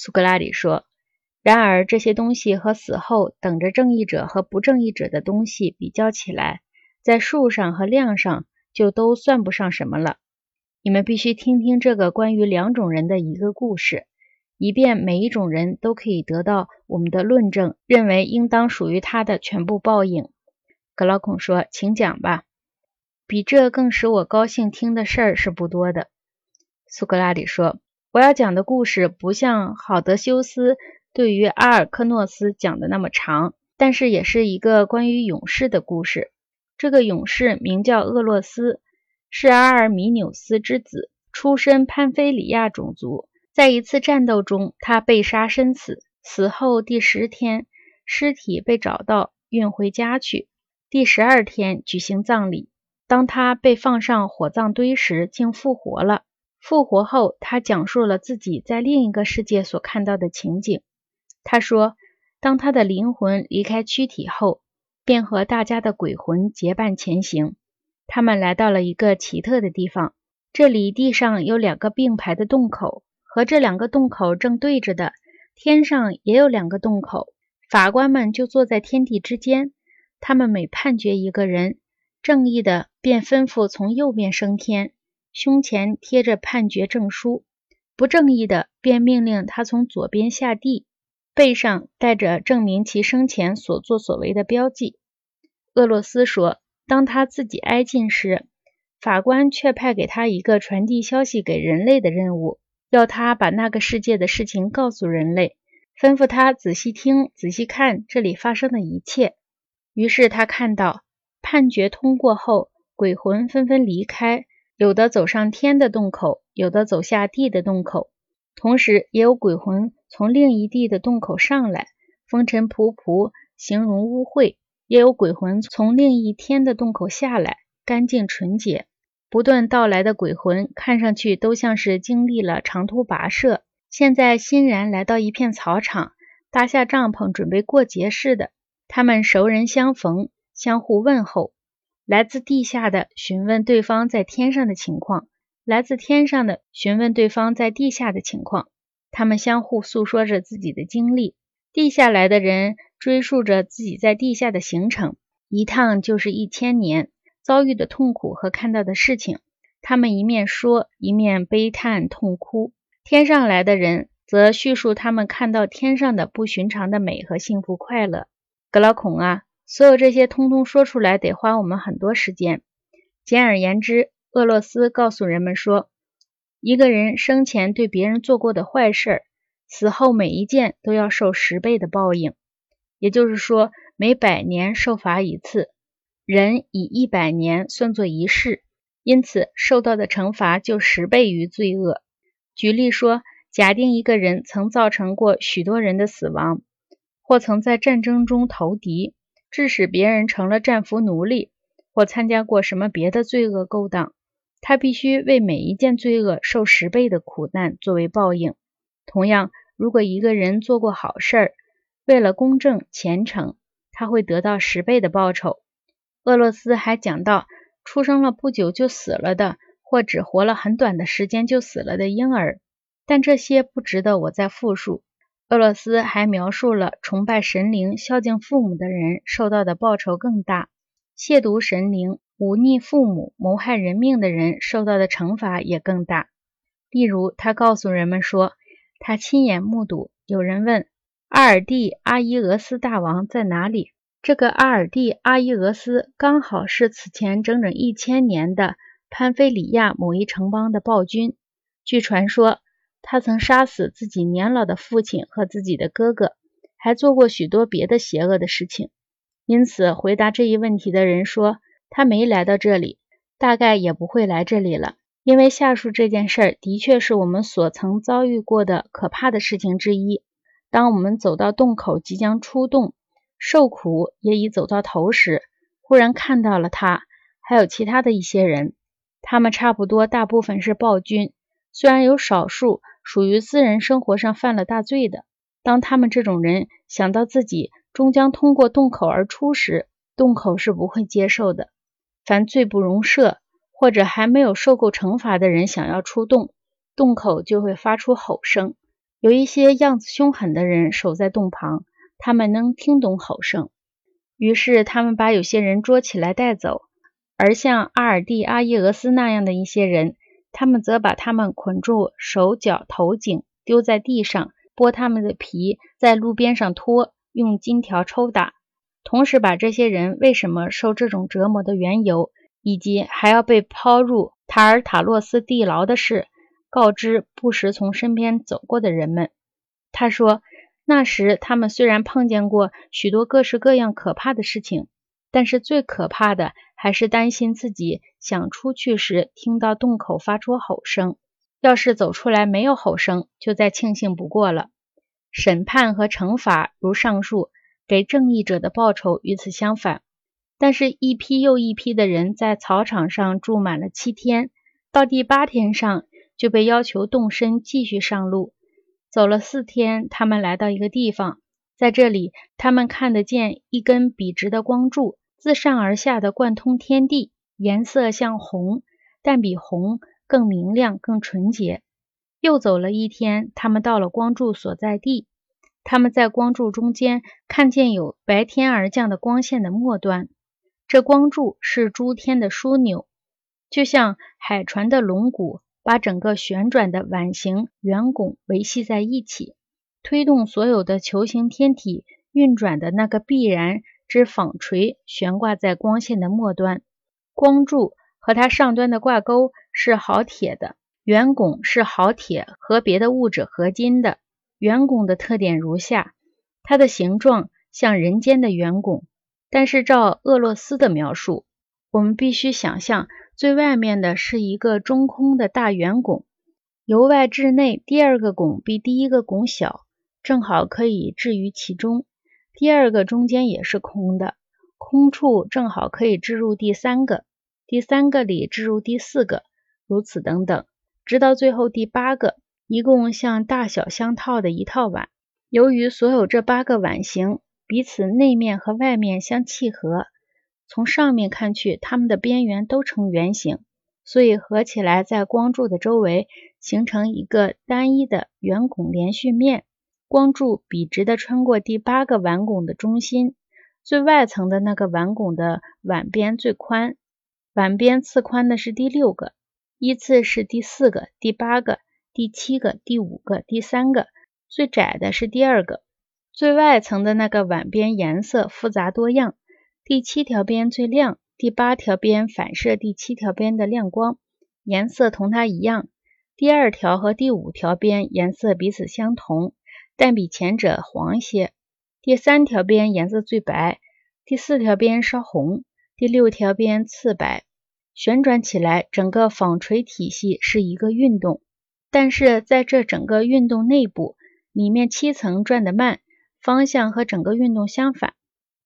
苏格拉底说：“然而这些东西和死后等着正义者和不正义者的东西比较起来，在数上和量上就都算不上什么了。你们必须听听这个关于两种人的一个故事，以便每一种人都可以得到我们的论证，认为应当属于他的全部报应。”格劳孔说：“请讲吧。比这更使我高兴听的事儿是不多的。”苏格拉底说：“我要讲的故事不像好德修斯对于阿尔克诺斯讲的那么长，但是也是一个关于勇士的故事。这个勇士名叫厄洛斯，是阿尔米纽斯之子，出身潘菲里亚种族。在一次战斗中，他被杀身死。死后第十天，尸体被找到，运回家去。”第十二天举行葬礼。当他被放上火葬堆时，竟复活了。复活后，他讲述了自己在另一个世界所看到的情景。他说，当他的灵魂离开躯体后，便和大家的鬼魂结伴前行。他们来到了一个奇特的地方，这里地上有两个并排的洞口，和这两个洞口正对着的天上也有两个洞口。法官们就坐在天地之间。他们每判决一个人，正义的便吩咐从右边升天，胸前贴着判决证书；不正义的便命令他从左边下地，背上带着证明其生前所作所为的标记。厄洛斯说：“当他自己挨近时，法官却派给他一个传递消息给人类的任务，要他把那个世界的事情告诉人类，吩咐他仔细听、仔细看这里发生的一切。”于是他看到判决通过后，鬼魂纷纷离开，有的走上天的洞口，有的走下地的洞口，同时也有鬼魂从另一地的洞口上来，风尘仆仆，形容污秽；也有鬼魂从另一天的洞口下来，干净纯洁。不断到来的鬼魂看上去都像是经历了长途跋涉，现在欣然来到一片草场，搭下帐篷，准备过节似的。他们熟人相逢，相互问候。来自地下的询问对方在天上的情况，来自天上的询问对方在地下的情况。他们相互诉说着自己的经历。地下来的人追溯着自己在地下的行程，一趟就是一千年遭遇的痛苦和看到的事情。他们一面说，一面悲叹痛哭。天上来的人则叙述他们看到天上的不寻常的美和幸福快乐。格老孔啊，所有这些通通说出来得花我们很多时间。简而言之，俄罗斯告诉人们说，一个人生前对别人做过的坏事儿，死后每一件都要受十倍的报应。也就是说，每百年受罚一次，人以一百年算作一世，因此受到的惩罚就十倍于罪恶。举例说，假定一个人曾造成过许多人的死亡。或曾在战争中投敌，致使别人成了战俘奴隶，或参加过什么别的罪恶勾当，他必须为每一件罪恶受十倍的苦难作为报应。同样，如果一个人做过好事儿，为了公正虔诚，他会得到十倍的报酬。俄罗斯还讲到，出生了不久就死了的，或只活了很短的时间就死了的婴儿，但这些不值得我再复述。俄罗斯还描述了崇拜神灵、孝敬父母的人受到的报酬更大；亵渎神灵、忤逆父母、谋害人命的人受到的惩罚也更大。例如，他告诉人们说，他亲眼目睹有人问阿尔蒂阿伊俄斯大王在哪里。这个阿尔蒂阿伊俄斯刚好是此前整整一千年的潘菲里亚某一城邦的暴君。据传说。他曾杀死自己年老的父亲和自己的哥哥，还做过许多别的邪恶的事情。因此，回答这一问题的人说，他没来到这里，大概也不会来这里了，因为下述这件事的确是我们所曾遭遇过的可怕的事情之一。当我们走到洞口，即将出洞，受苦也已走到头时，忽然看到了他，还有其他的一些人，他们差不多大部分是暴君。虽然有少数属于私人生活上犯了大罪的，当他们这种人想到自己终将通过洞口而出时，洞口是不会接受的。凡罪不容赦或者还没有受够惩罚的人想要出洞，洞口就会发出吼声，有一些样子凶狠的人守在洞旁，他们能听懂吼声，于是他们把有些人捉起来带走；而像阿尔蒂阿耶俄斯那样的一些人，他们则把他们捆住手脚头颈，丢在地上，剥他们的皮，在路边上拖，用金条抽打，同时把这些人为什么受这种折磨的缘由，以及还要被抛入塔尔塔洛斯地牢的事。告知不时从身边走过的人们，他说：“那时他们虽然碰见过许多各式各样可怕的事情，但是最可怕的还是担心自己想出去时听到洞口发出吼声。要是走出来没有吼声，就再庆幸不过了。审判和惩罚如上述，给正义者的报酬与此相反。但是，一批又一批的人在草场上住满了七天，到第八天上。”就被要求动身继续上路。走了四天，他们来到一个地方，在这里，他们看得见一根笔直的光柱自上而下的贯通天地，颜色像红，但比红更明亮、更纯洁。又走了一天，他们到了光柱所在地。他们在光柱中间看见有白天而降的光线的末端，这光柱是诸天的枢纽，就像海船的龙骨。把整个旋转的碗形圆拱维系在一起，推动所有的球形天体运转的那个必然之纺锤悬挂在光线的末端。光柱和它上端的挂钩是好铁的，圆拱是好铁和别的物质合金的。圆拱的特点如下：它的形状像人间的圆拱，但是照厄洛斯的描述，我们必须想象。最外面的是一个中空的大圆拱，由外至内，第二个拱比第一个拱小，正好可以置于其中。第二个中间也是空的，空处正好可以置入第三个，第三个里置入第四个，如此等等，直到最后第八个，一共像大小相套的一套碗。由于所有这八个碗形彼此内面和外面相契合。从上面看去，它们的边缘都呈圆形，所以合起来在光柱的周围形成一个单一的圆拱连续面。光柱笔直地穿过第八个碗拱的中心，最外层的那个碗拱的碗边最宽，碗边次宽的是第六个，依次是第四个、第八个、第七个、第五个、第三个，最窄的是第二个。最外层的那个碗边颜色复杂多样。第七条边最亮，第八条边反射第七条边的亮光，颜色同它一样。第二条和第五条边颜色彼此相同，但比前者黄一些。第三条边颜色最白，第四条边稍红，第六条边次白。旋转起来，整个纺锤体系是一个运动，但是在这整个运动内部，里面七层转得慢，方向和整个运动相反。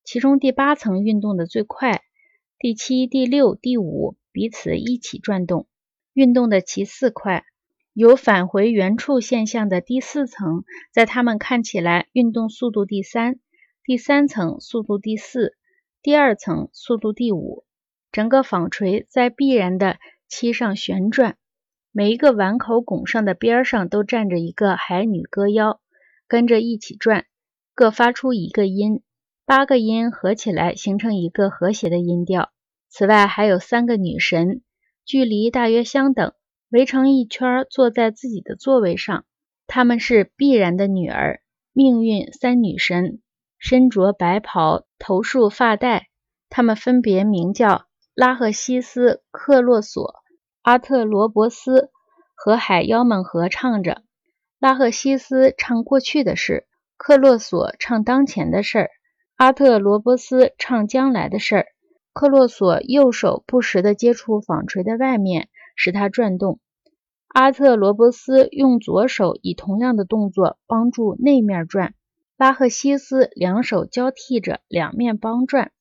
其中第八层运动的最快，第七、第六、第五彼此一起转动，运动的其次快。有返回原处现象的第四层，在它们看起来运动速度第三，第三层速度第四，第二层速度第五。整个纺锤在必然的漆上旋转，每一个碗口拱上的边上都站着一个海女歌腰，跟着一起转，各发出一个音。八个音合起来形成一个和谐的音调。此外，还有三个女神，距离大约相等，围成一圈，坐在自己的座位上。她们是必然的女儿，命运三女神，身着白袍，头束发带。她们分别名叫拉赫西斯、克洛索、阿特罗伯斯，和海妖们合唱着。拉赫西斯唱过去的事，克洛索唱当前的事儿。阿特罗波斯唱将来的事儿，克洛索右手不时地接触纺锤的外面，使它转动。阿特罗伯斯用左手以同样的动作帮助内面转。拉赫西斯两手交替着两面帮转。